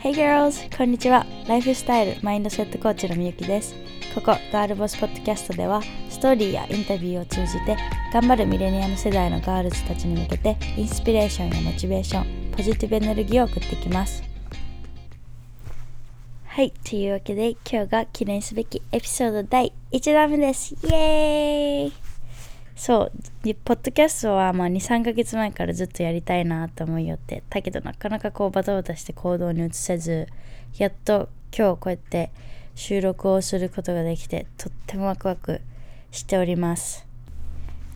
Hey girls! こんにちは。ライフスタイルマインドセットコーチのみゆきです。ここ、ガールボスポッドキャストでは、ストーリーやインタビューを通じて、頑張るミレニアム世代のガールズたちに向けて、インスピレーションやモチベーション、ポジティブエネルギーを送ってきます。はい、というわけで、今日が記念すべきエピソード第1弾目です。イエーイそう、ポッドキャストはまあ2、3ヶ月前からずっとやりたいなと思いよって、だけどなかなかこうバタバタして行動に移せず、やっと今日こうやって収録をすることができて、とってもワクワクしております。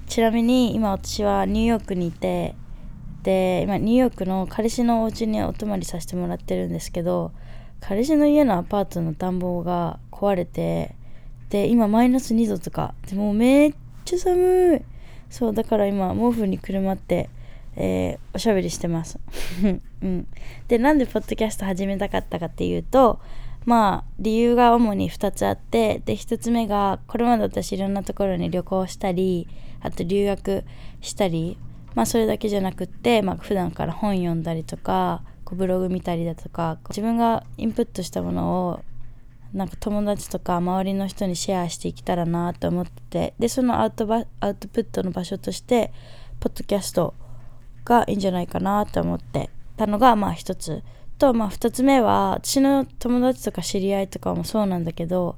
ちなみに今私はニューヨークにいて、で、今ニューヨークの彼氏のお家にお泊まりさせてもらってるんですけど、彼氏の家のアパートの暖房が壊れて、で、今マイナス2度とか、でもめっちゃ寒い。そうだから今毛布にくるまって、えー、おしゃべりしてます、うん、でなんでポッドキャスト始めたかったかっていうとまあ理由が主に2つあってで1つ目がこれまで私いろんなところに旅行したりあと留学したりまあそれだけじゃなくって、まあ、普段から本読んだりとかこうブログ見たりだとか自分がインプットしたものをなんか友達とか周りの人にシェアしていけたらなと思っててでそのアウトバアウトプットの場所としてポッドキャストがいいんじゃないかなと思ってたのがまあ一つとまあ二つ目は私の友達とか知り合いとかもそうなんだけど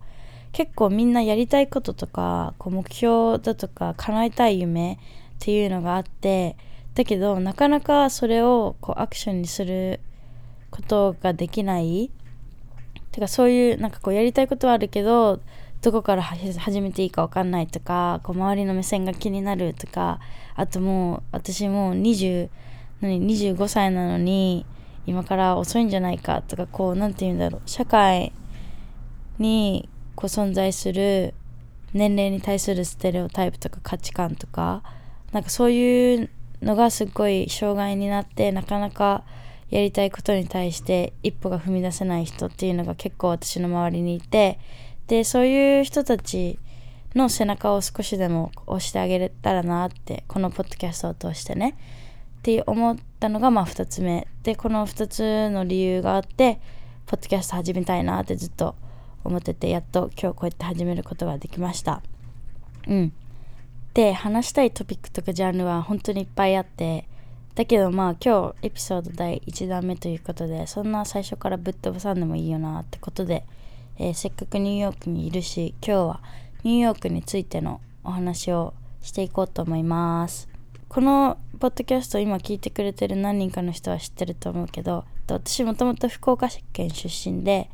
結構みんなやりたいこととかこう目標だとか叶えたい夢っていうのがあってだけどなかなかそれをこうアクションにすることができないてかそういうなんかこうやりたいことはあるけどどこから始めていいか分かんないとかこう周りの目線が気になるとかあともう私もう20何25歳なのに今から遅いんじゃないかとかこう何て言うんだろう社会にこう存在する年齢に対するステレオタイプとか価値観とかなんかそういうのがすっごい障害になってなかなかやりたいことに対して一歩が踏み出せない人っていうのが結構私の周りにいてでそういう人たちの背中を少しでも押してあげれたらなってこのポッドキャストを通してね。って思ったのがまあ2つ目。でこの2つの理由があってポッドキャスト始めたいなってずっと思っててやっと今日こうやって始めることができました。うん。で話したいトピックとかジャンルは本当にいっぱいあってだけどまあ今日エピソード第1弾目ということでそんな最初からぶっ飛ばさんでもいいよなってことで、えー、せっかくニューヨークにいるし今日はニューヨークについてのお話をしていこうと思います。このポッドキャスト今聞いてくれてる何人かの人は知ってると思うけど私もともと福岡県出身で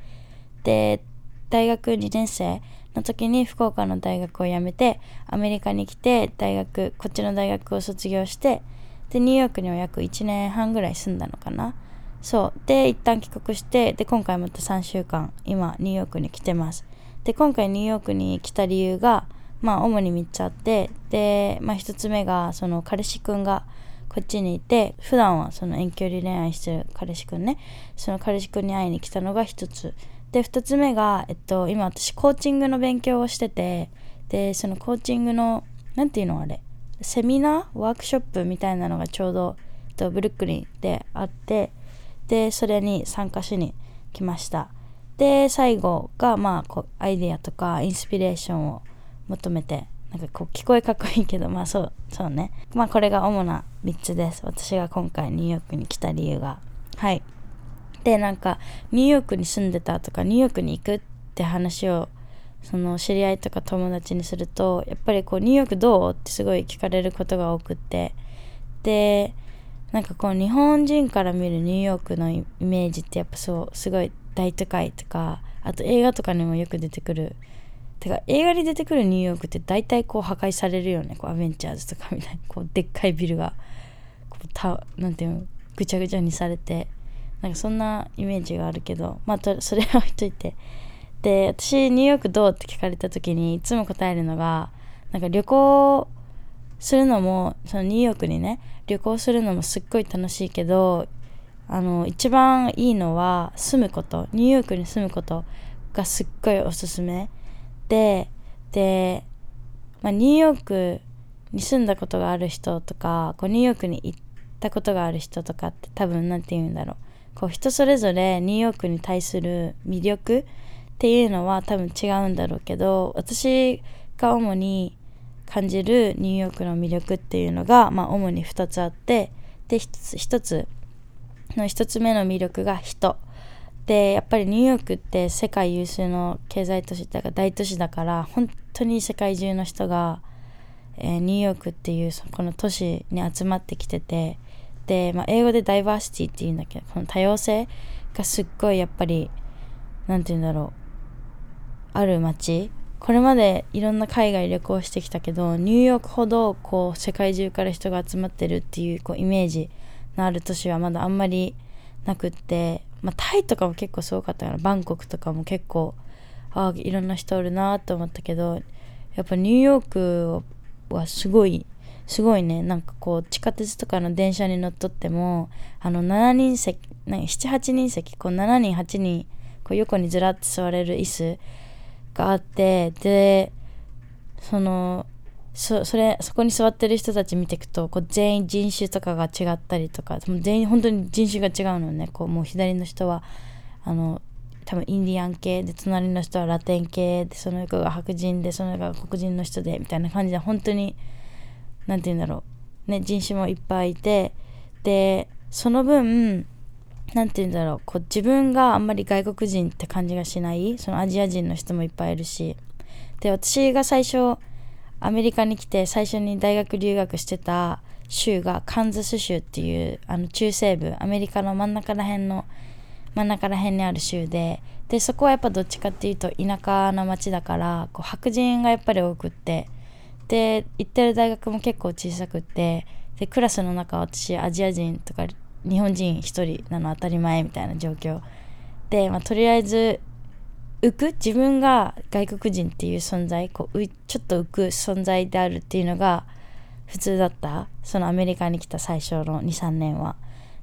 で大学2年生の時に福岡の大学を辞めてアメリカに来て大学こっちの大学を卒業してでニューヨークには約1年半ぐらい住んだのかな。そう。で一旦帰国してで今回また3週間今ニューヨークに来てます。で今回ニューヨークに来た理由がまあ主に3つあってでまあ1つ目がその彼氏くんがこっちにいて普段はその遠距離恋愛してる彼氏くんね。その彼氏くんに会いに来たのが1つ。で2つ目が、えっと、今私コーチングの勉強をしててでそのコーチングの何ていうのあれ？セミナーワークショップみたいなのがちょうどブルックリンであってでそれに参加しに来ました。で最後がまあこうアイデアとかインスピレーションを求めてなんかこう聞こえかっこいいけどまあそうそうね。まあこれが主な3つです。私が今回ニューヨークに来た理由が。はい。でなんかニューヨークに住んでたとかニューヨークに行くって話をその知り合いとか友達にするとやっぱりこうニューヨークどう？ってすごい聞かれることが多くて。でなんかこう日本人から見るニューヨークのイメージってやっぱそうすごい大都会とかあと映画とかにもよく出てくる。てか映画に出てくるニューヨークって大体こう破壊されるよね。こうアベンチャーズとかみたいに こうでっかいビルが。こうたなんていうの？ぐちゃぐちゃにされて。なんかそんなイメージがあるけど。まあそれは置いといて。で私ニューヨークどうって聞かれた時にいつも答えるのがなんか旅行するのもそのニューヨークにね旅行するのもすっごい楽しいけどあの一番いいのは住むこと。ニューヨークに住むことがすっごいおすすめ。でで、まあ、ニューヨークに住んだことがある人とかこうニューヨークに行ったことがある人とかって多分何て言うんだろう。こう人それぞれニューヨークに対する魅力っていうのは多分違うんだろうけど私が主に感じるニューヨークの魅力っていうのが、まあ、主に2つあってで1つ ,1 つの1つ目の魅力が人。でやっぱりニューヨークって世界有数の経済都市だから大都市だから本当に世界中の人が、えー、ニューヨークっていうそこの都市に集まってきててで、まあ、英語でダイバーシティっていうんだけどこの多様性がすっごいやっぱり何て言うんだろうある街。これまでいろんな海外旅行してきたけどニューヨークほどこう世界中から人が集まってるっていうこうイメージのある都市はまだあんまりなくって、まあ、タイとかも結構すごかったからバンコクとかも結構ああいろんな人おるなと思ったけどやっぱニューヨークはすごいすごいね。なんかこう地下鉄とかの電車に乗っ取ってもあの7人席78人席こう7人8人こう横にずらって座れる椅子があってでそのそそれそこに座ってる人たち見ていくとこう全員人種とかが違ったりとか全員本当に人種が違うのね。こうもう左の人はあの多分インディアン系で隣の人はラテン系でその横が白人でその横が黒人の人でみたいな感じで本当に何て言うんだろう。ね人種もいっぱいいてでその分何て言うんだろう。こう自分があんまり外国人って感じがしない？そのアジア人の人もいっぱいいるし。で私が最初アメリカに来て最初に大学留学してた州がカンザス州っていうあの中西部アメリカの真ん中ら辺の真ん中ら辺にある州で。でそこはやっぱどっちかっていうと田舎の町だからこう白人がやっぱり多くって。で行ってる大学も結構小さくって。でクラスの中私アジア人とか日本人1人なの当たり前みたいな状況で、まあ、とりあえず浮く自分が外国人っていう存在こうちょっと浮く存在であるっていうのが普通だったそのアメリカに来た最初の23年は。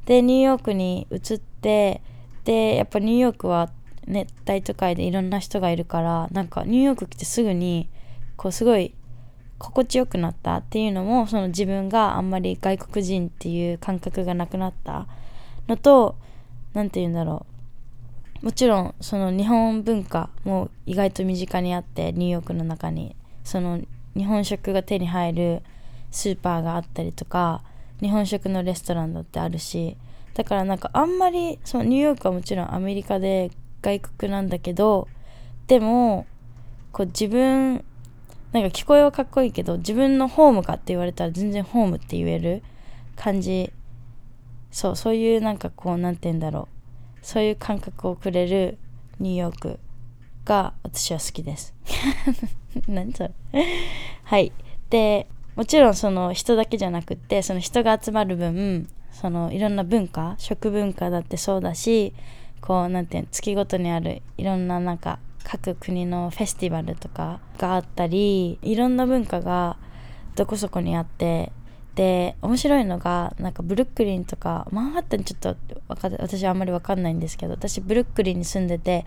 でニューヨークに移ってでやっぱニューヨークは熱帯都会でいろんな人がいるからなんかニューヨーク来てすぐにこうすごい心地よくなったっていうのもその自分があんまり外国人っていう感覚がなくなったのと何て言うんだろう。もちろんその日本文化も意外と身近にあってニューヨークの中に。その日本食が手に入るスーパーがあったりとか日本食のレストランだってあるし。だからなんかあんまりそのニューヨークはもちろんアメリカで外国なんだけどでもこう自分なんか聞こえはかっこいいけど自分のホームかって言われたら全然ホームって言える感じ。そうそういうなんかこう何て言うんだろう。そういう感覚をくれるニューヨークが私は好きです。何それはい。でもちろんその人だけじゃなくってその人が集まる分そのいろんな文化食文化だってそうだしこうなんていう月ごとにあるいろんななんか各国のフェスティバルとかがあったりいろんな文化がどこそこにあってで面白いのがなんかブルックリンとかマンハッタンちょっと私はあんまり分かんないんですけど私ブルックリンに住んでて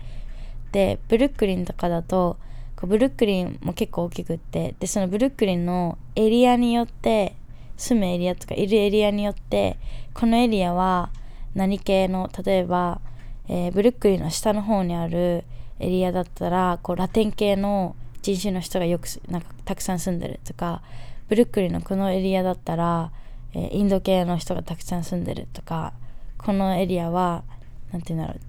でブルックリンとかだとブルックリンも結構大きくってでそのブルックリンのエリアによって住むエリアとかいるエリアによってこのエリアは何系の例えば、えー、ブルックリンの下の方にあるエリアだったらこうラテン系の人種の人がよくなんかたくさん住んでるとかブルックリンのこのエリアだったら、えー、インド系の人がたくさん住んでるとかこのエリアは何て言うんだろう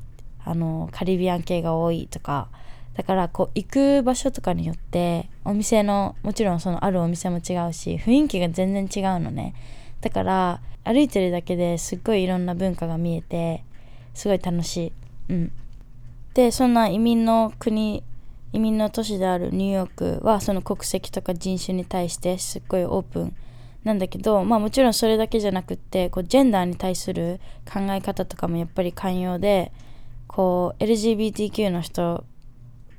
あのカリビアン系が多いとかだからこう行く場所とかによってお店のもちろんそのあるお店も違うし雰囲気が全然違うのね。だから歩いてるだけですっごいいろんな文化が見えてすごい楽しい。うん。でそんな移民の国移民の都市であるニューヨークはその国籍とか人種に対してすっごいオープンなんだけどまあもちろんそれだけじゃなくってこうジェンダーに対する考え方とかもやっぱり寛容でこう LGBTQ の人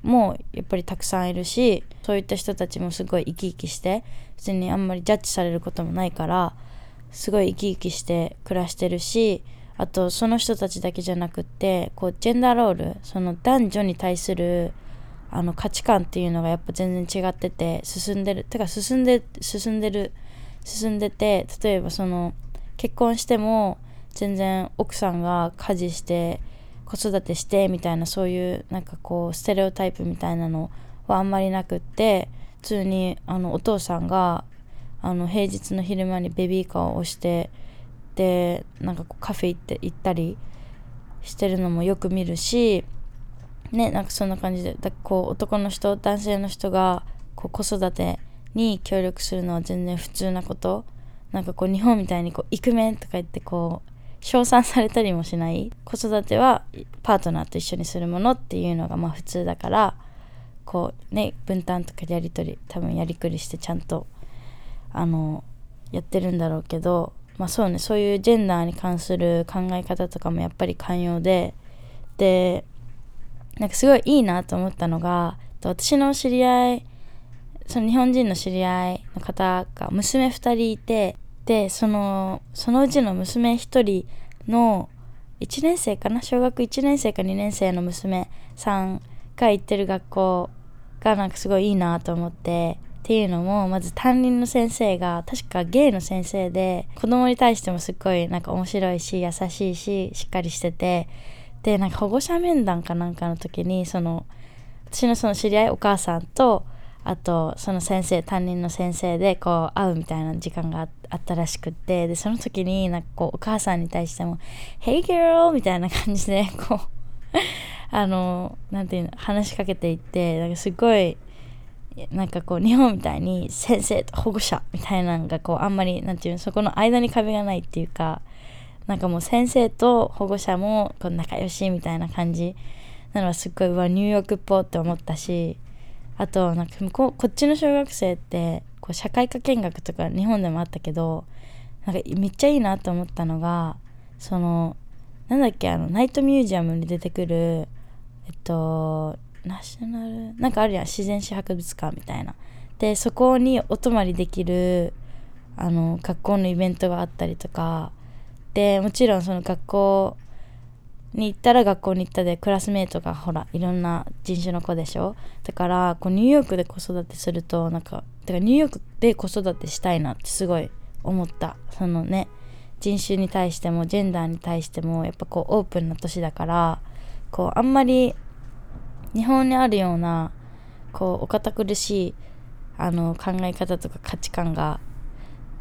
もやっぱりたくさんいるしそういった人たちもすごい生き生きして普通にあんまりジャッジされることもないからすごい生き生きして暮らしてるしあとその人たちだけじゃなくってこうジェンダーロールその男女に対するあの価値観っていうのがやっぱ全然違ってて進んでるてか進んで進んでる進んでて例えばその結婚しても全然奥さんが家事して子育てしてみたいなそういうなんかこうステレオタイプみたいなのはあんまりなくって普通にあのお父さんがあの平日の昼間にベビーカーを押してでなんかこうカフェ行って行ったりしてるのもよく見るしねなんかそんな感じでだこう男の人男性の人がこう子育てに協力するのは全然普通なこと。なんかこう日本みたいにこうイクメンとか言ってこう称賛されたりもしない。子育てはパートナーと一緒にするものっていうのがまあ普通だからこうね分担とかやり取り多分やりくりしてちゃんとあのやってるんだろうけどまあそうねそういうジェンダーに関する考え方とかもやっぱり寛容ででなんかすごいいいなと思ったのが私の知り合いその日本人の知り合いの方が娘2人いてでそのそのうちの娘1人の1年生かな小学1年生か2年生の娘さんが行ってる学校がなんかすごいいいなと思ってっていうのもまず担任の先生が確かゲイの先生で子供に対してもすっごいなんか面白いし優しいししっかりしててでなんか保護者面談かなんかの時にその私のその知り合いお母さんとあとその先生担任の先生でこう会うみたいな時間があったらしくってでその時になんかこうお母さんに対しても「Hey girl!」みたいな感じでこうあのなんていうの話しかけていってなんかすごいなんかこう日本みたいに先生と保護者みたいなのがこうあんまりなんていうのそこの間に壁がないっていうかなんかもう先生と保護者もこう仲良しみたいな感じ。なのはすっごいわニューヨークっぽって思ったしあとなんか向こうこっちの小学生ってこう社会科見学とか日本でもあったけどなんかめっちゃいいなと思ったのがそのなんだっけあのナイトミュージアムに出てくるえっとナショナルなんかあるやん自然史博物館みたいな。でそこにお泊まりできるあの学校のイベントがあったりとか。でもちろんその学校に行ったら学校に行ったでクラスメートがほらいろんな人種の子でしょ。だからこうニューヨークで子育てするとなんかてかニューヨークで子育てしたいなってすごい思った。そのね人種に対してもジェンダーに対してもやっぱこうオープンな年だからこうあんまり日本にあるようなこうお堅苦しいあの考え方とか価値観が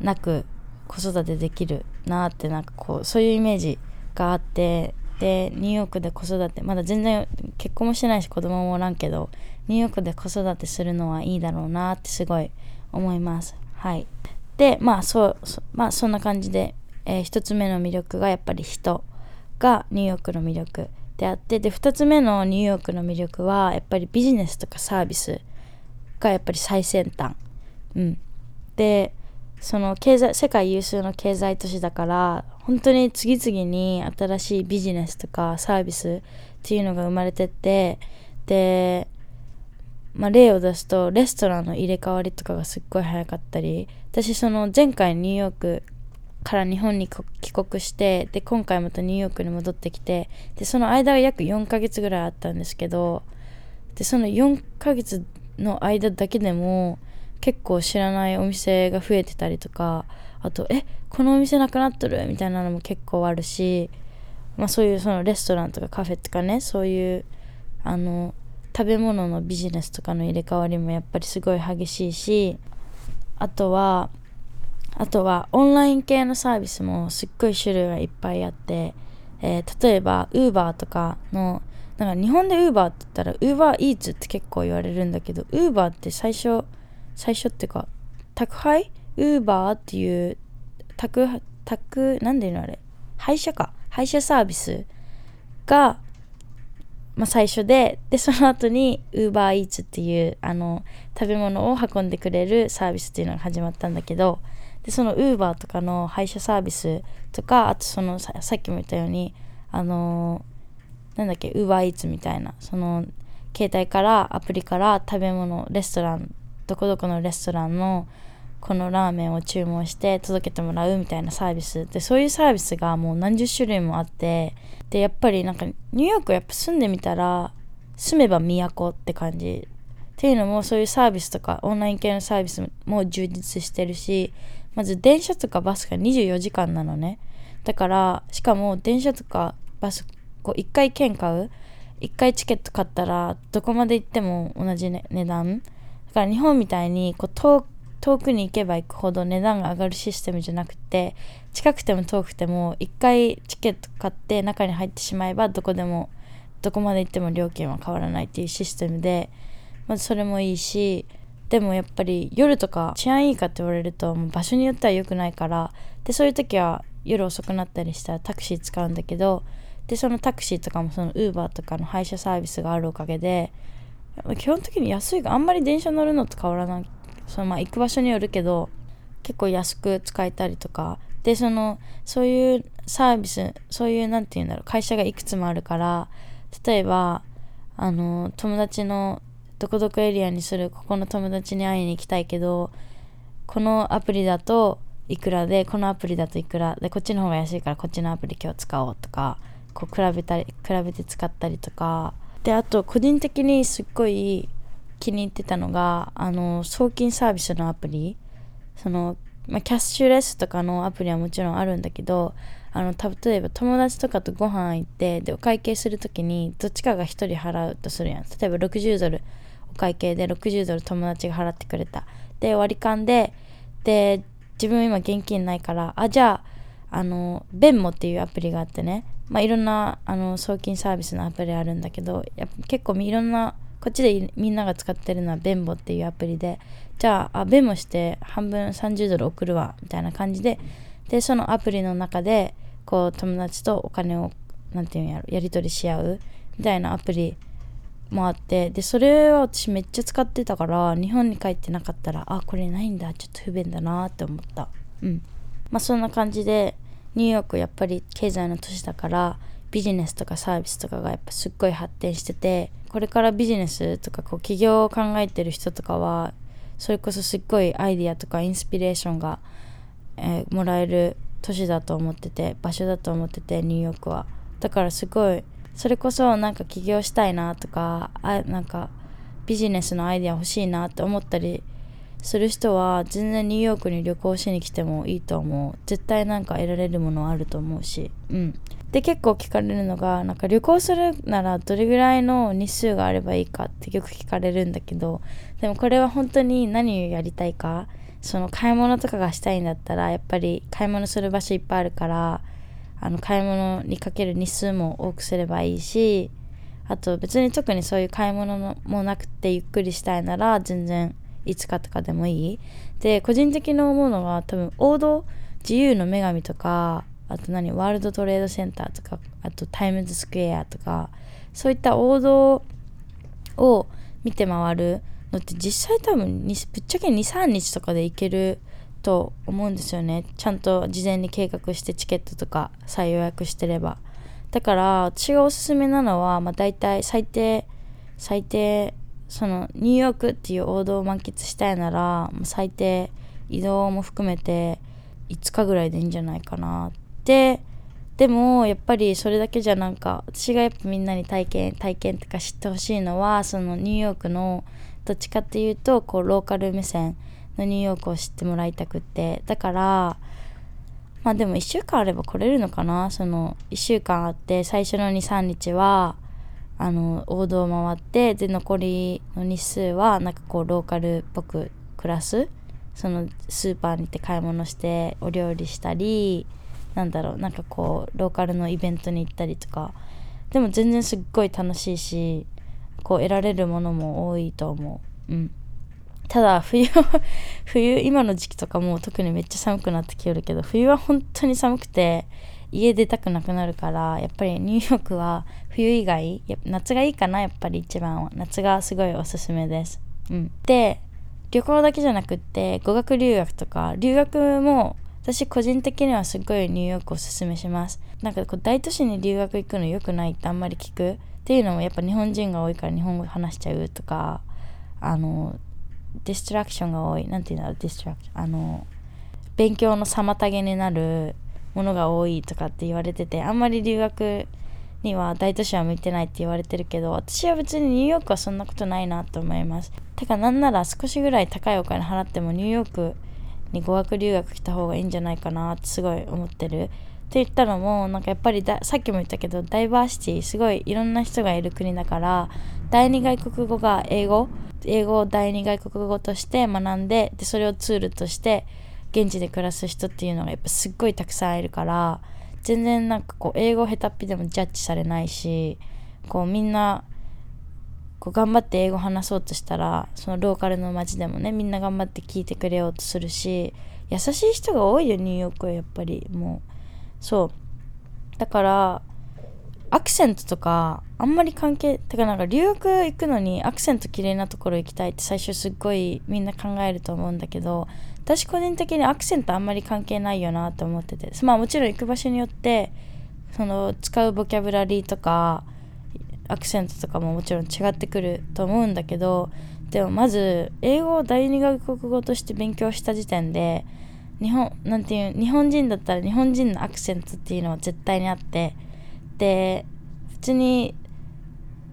なく子育てできるなってなんかこうそういうイメージがあってでニューヨークで子育てまだ全然結婚もしてないし子供もおらんけどニューヨークで子育てするのはいいだろうなってすごい思います。はい。でまあそうまあそんな感じで、えー、1つ目の魅力がやっぱり人がニューヨークの魅力。であってで2つ目のニューヨークの魅力はやっぱりビジネスとかサービスがやっぱり最先端。うん。でその経済世界有数の経済都市だから本当に次々に新しいビジネスとかサービスっていうのが生まれてってで、まあ、例を出すとレストランの入れ替わりとかがすっごい早かったり私その前回ニューヨークから日本に帰国してで今回またニューヨークに戻ってきてでその間は約4ヶ月ぐらいあったんですけどでその4ヶ月の間だけでも結構知らないお店が増えてたりとかあとえこのお店なくなっとる？みたいなのも結構あるし、まあ、そういうそのレストランとかカフェとかねそういうあの食べ物のビジネスとかの入れ替わりもやっぱりすごい激しいしあとはあとはオンライン系のサービスもすっごい種類がいっぱいあって、えー、例えば Uber とかのなんか日本で Uber って言ったら UberEats って結構言われるんだけど Uber って最初最初っていうか宅配？ウーバーっていう宅宅なんで言うのあれ？配車か。配車サービスが、まあ、最初ででその後にウーバーイーツっていうあの食べ物を運んでくれるサービスっていうのが始まったんだけどでそのウーバーとかの配車サービスとかあとそのさっきも言ったようにあのなんだっけウーバーイーツみたいなその携帯からアプリから食べ物レストランどこどこのレストランのこのラーメンを注文して届けてもらうみたいなサービス。でそういうサービスがもう何十種類もあってでやっぱりなんかニューヨークやっぱ住んでみたら住めば都って感じ。っていうのもそういうサービスとかオンライン系のサービスも充実してるしまず電車とかバスが24時間なのね。だからしかも電車とかバスこう1回券買う。1回チケット買ったらどこまで行っても同じ、ね、値段。だから日本みたいにこう遠遠くに行けば行くほど値段が上がるシステムじゃなくて近くても遠くても1回チケット買って中に入ってしまえばどこでもどこまで行っても料金は変わらないっていうシステムでまずそれもいいしでもやっぱり夜とか治安いいかって言われると場所によっては良くないからでそういう時は夜遅くなったりしたらタクシー使うんだけどでそのタクシーとかもそのウーバーとかの配車サービスがあるおかげで基本的に安いがあんまり電車乗るのと変わらない。そのまあ行く場所によるけど結構安く使えたりとか。でそのそういうサービスそういう何て言うんだろう会社がいくつもあるから例えばあの友達のどこどこエリアにする。ここの友達に会いに行きたいけどこのアプリだといくらでこのアプリだといくらでこっちの方が安いからこっちのアプリ今日使おうとかこう比べたり比べて使ったりとか。であと個人的にすっごい気に入ってたのがあの送金サービスのアプリ。その、まあ、キャッシュレスとかのアプリはもちろんあるんだけどあの例えば友達とかとご飯行ってでお会計する時にどっちかが1人払うとするやん。例えば60ドルお会計で60ドル友達が払ってくれた。で割り勘でで自分今現金ないからあじゃああのベンモっていうアプリがあってね。まあ、いろんなあの送金サービスのアプリあるんだけどや結構いろんなこっちでみんなが使ってるのはベンボっていうアプリでじゃああベンモして半分30ドル送るわみたいな感じででそのアプリの中でこう友達とお金をなんていうんやろやり取りし合うみたいなアプリもあってでそれは私めっちゃ使ってたから日本に帰ってなかったらあこれないんだちょっと不便だなって思った。うん。まあそんな感じでニューヨークやっぱり経済の都市だからビジネスとかサービスとかがやっぱすっごい発展しててこれからビジネスとかこう起業を考えてる人とかはそれこそすっごいアイディアとかインスピレーションが、えー、もらえる都市だと思ってて場所だと思っててニューヨークは。だからすごいそれこそなんか起業したいなとかあなんかビジネスのアイディア欲しいなって思ったりする人は全然ニューヨークに旅行しに来てもいいと思う。絶対なんか得られるものあると思うし。うん。で結構聞かれるのがなんか旅行するならどれぐらいの日数があればいいかってよく聞かれるんだけどでもこれは本当に何をやりたいかその買い物とかがしたいんだったらやっぱり買い物する場所いっぱいあるからあの買い物にかける日数も多くすればいいしあと別に特にそういう買い物もなくてゆっくりしたいなら全然5日とかでもいい。で個人的に思うのは多分王道自由の女神とかあと何ワールドトレードセンターとかあとタイムズスクエアとかそういった王道を見て回るのって実際多分ぶっちゃけ23日とかで行けると思うんですよね。ちゃんと事前に計画してチケットとか再予約してれば。だから私がおすすめなのは、まあ、大体最低最低そのニューヨークっていう王道を満喫したいなら最低移動も含めて5日ぐらいでいいんじゃないかな。ってでもやっぱりそれだけじゃなんか私がやっぱみんなに体験体験とか知ってほしいのはそのニューヨークのどっちかっていうとこうローカル目線のニューヨークを知ってもらいたくて。だからまあでも1週間あれば来れるのかな？その1週間あって最初の23日はあの王道を回ってで残りの日数はなんかこうローカルっぽく暮らす？そのスーパーに行って買い物してお料理したりなんだろうなんかこうローカルのイベントに行ったりとか。でも全然すっごい楽しいしこう得られるものも多いと思う。うん。ただ冬冬今の時期とかも特にめっちゃ寒くなってきるけど冬は本当に寒くて家出たくなくなるからやっぱりニューヨークは冬以外夏がいいかなやっぱり一番は。夏がすごいおすすめです、うん、で旅行だけじゃなくって語学留学とか留学も私個人的にはすごいニューヨークおすすめします。なんかこう大都市に留学行くの良くないってあんまり聞くっていうのもやっぱ日本人が多いから日本語話しちゃうとかあのディストラクションが多い。何て言うんだろう？ディストラクションあの勉強の妨げになるものが多いとかって言われててあんまり留学には大都市は向いてないって言われてるけど私は別にニューヨークはそんなことないなと思います。てかなんなら少しぐらい高いお金払ってもニューヨークに語学留学来た方がいいんじゃないかなってすごい思ってる。って言ったのもなんかやっぱりださっきも言ったけどダイバーシティすごいいろんな人がいる国だから第二外国語が英語英語を第二外国語として学んででそれをツールとして現地で暮らす人っていうのがやっぱすっごいたくさんいるから全然なんかこう英語下手っぴでもジャッジされないしこうみんなこう頑張って英語話そうとしたらそのローカルの街でもねみんな頑張って聞いてくれようとするし優しい人が多いよニューヨークはやっぱり。もうそう。だからアクセントとかあんまり関係てかなんか留学行くのにアクセント綺麗なところ行きたいって最初すっごいみんな考えると思うんだけど私個人的にアクセントあんまり関係ないよなと思ってて。まあもちろん行く場所によってその使うボキャブラリーとかアクセントとかももちろん違ってくると思うんだけどでもまず英語を第二外国語として勉強した時点で日本なんていう日本人だったら日本人のアクセントっていうのは絶対にあってで普通に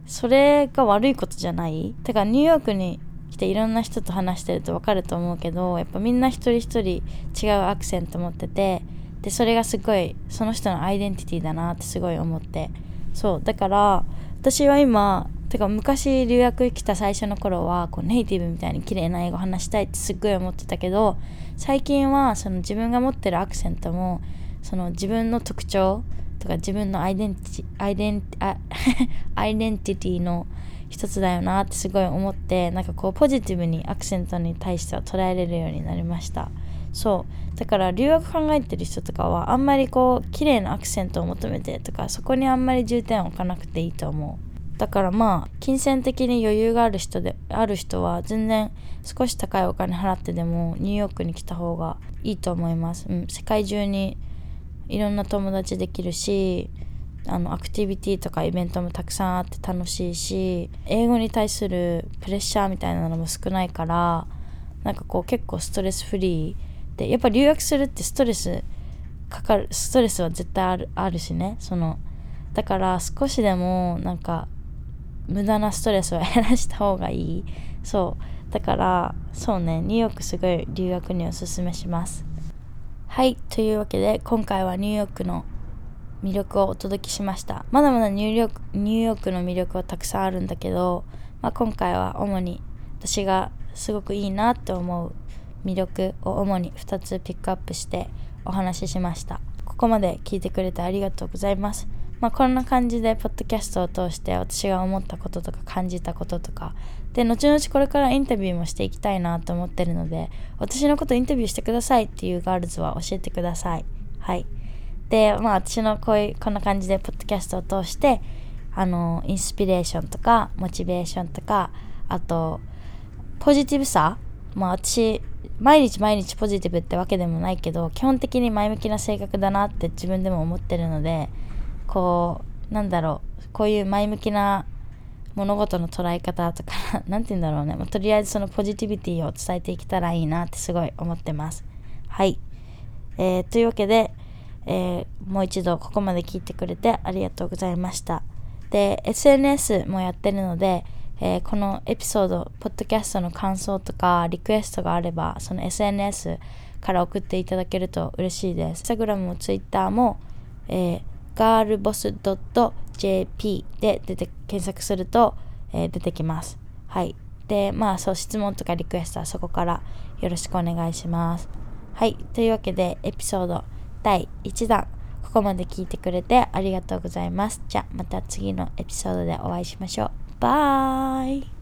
それが悪いことじゃない。てかニューヨークに来ていろんな人と話してると分かると思うけどやっぱみんな一人一人違うアクセント持っててでそれがすごいその人のアイデンティティだなってすごい思って。そうだから私は今てか昔留学来た最初の頃はこうネイティブみたいに綺麗な英語話したいってすっごい思ってたけど最近はその自分が持ってるアクセントもその自分の特徴とか自分のアイデンティアイデンあ アイデンティティの一つだよなってすごい思ってなんかこうポジティブにアクセントに対しては捉えれるようになりました。そう。だから留学考えてる人とかはあんまりこう綺麗なアクセントを求めてとかそこにあんまり重点を置かなくていいと思う。だからまあ金銭的に余裕がある人である人は全然少し高いお金払ってでもニューヨークに来た方がいいと思います、うん、世界中にいろんな友達できるしあのアクティビティとかイベントもたくさんあって楽しいし英語に対するプレッシャーみたいなのも少ないからなんかこう結構ストレスフリーでやっぱ留学するってストレスかかるストレスは絶対あるあるしね。そのだから少しでもなんか無駄なストレスを減らした方がいい。そう。だからそうね。ニューヨークすごい留学におすすめします。はいというわけで今回はニューヨークの魅力をお届けしました。まだまだニューヨークニューヨークの魅力はたくさんあるんだけど、まあ、今回は主に私がすごくいいなって思う魅力を主に2つピックアップしてお話ししました。ここまで聞いてくれてありがとうございます。まあ、こんな感じでポッドキャストを通して私が思ったこととか感じたこととか。で後々これからインタビューもしていきたいなと思ってるので私のことインタビューしてくださいっていうガールズは教えてください。はい。でまあ私のこういうこんな感じでポッドキャストを通してあのインスピレーションとかモチベーションとかあとポジティブさ。まあ私毎日毎日ポジティブってわけでもないけど基本的に前向きな性格だなって自分でも思ってるのでこうなんだろうこういう前向きな物事の捉え方とか 何て言うんだろうね、まあ、とりあえずそのポジティビティを伝えていけたらいいなってすごい思ってます。はい、えー、というわけで、えー、もう一度ここまで聞いてくれてありがとうございました。で SNS もやってるので、えー、このエピソードポッドキャストの感想とかリクエストがあればその SNS から送っていただけると嬉しいです。Instagram も Twitter も、えーガールボス .jp で出て検索すると、えー、出てきます。はい。で、まあそう質問とかリクエストはそこからよろしくお願いします。はい。というわけでエピソード第1弾ここまで聞いてくれてありがとうございます。じゃあまた次のエピソードでお会いしましょう。バイ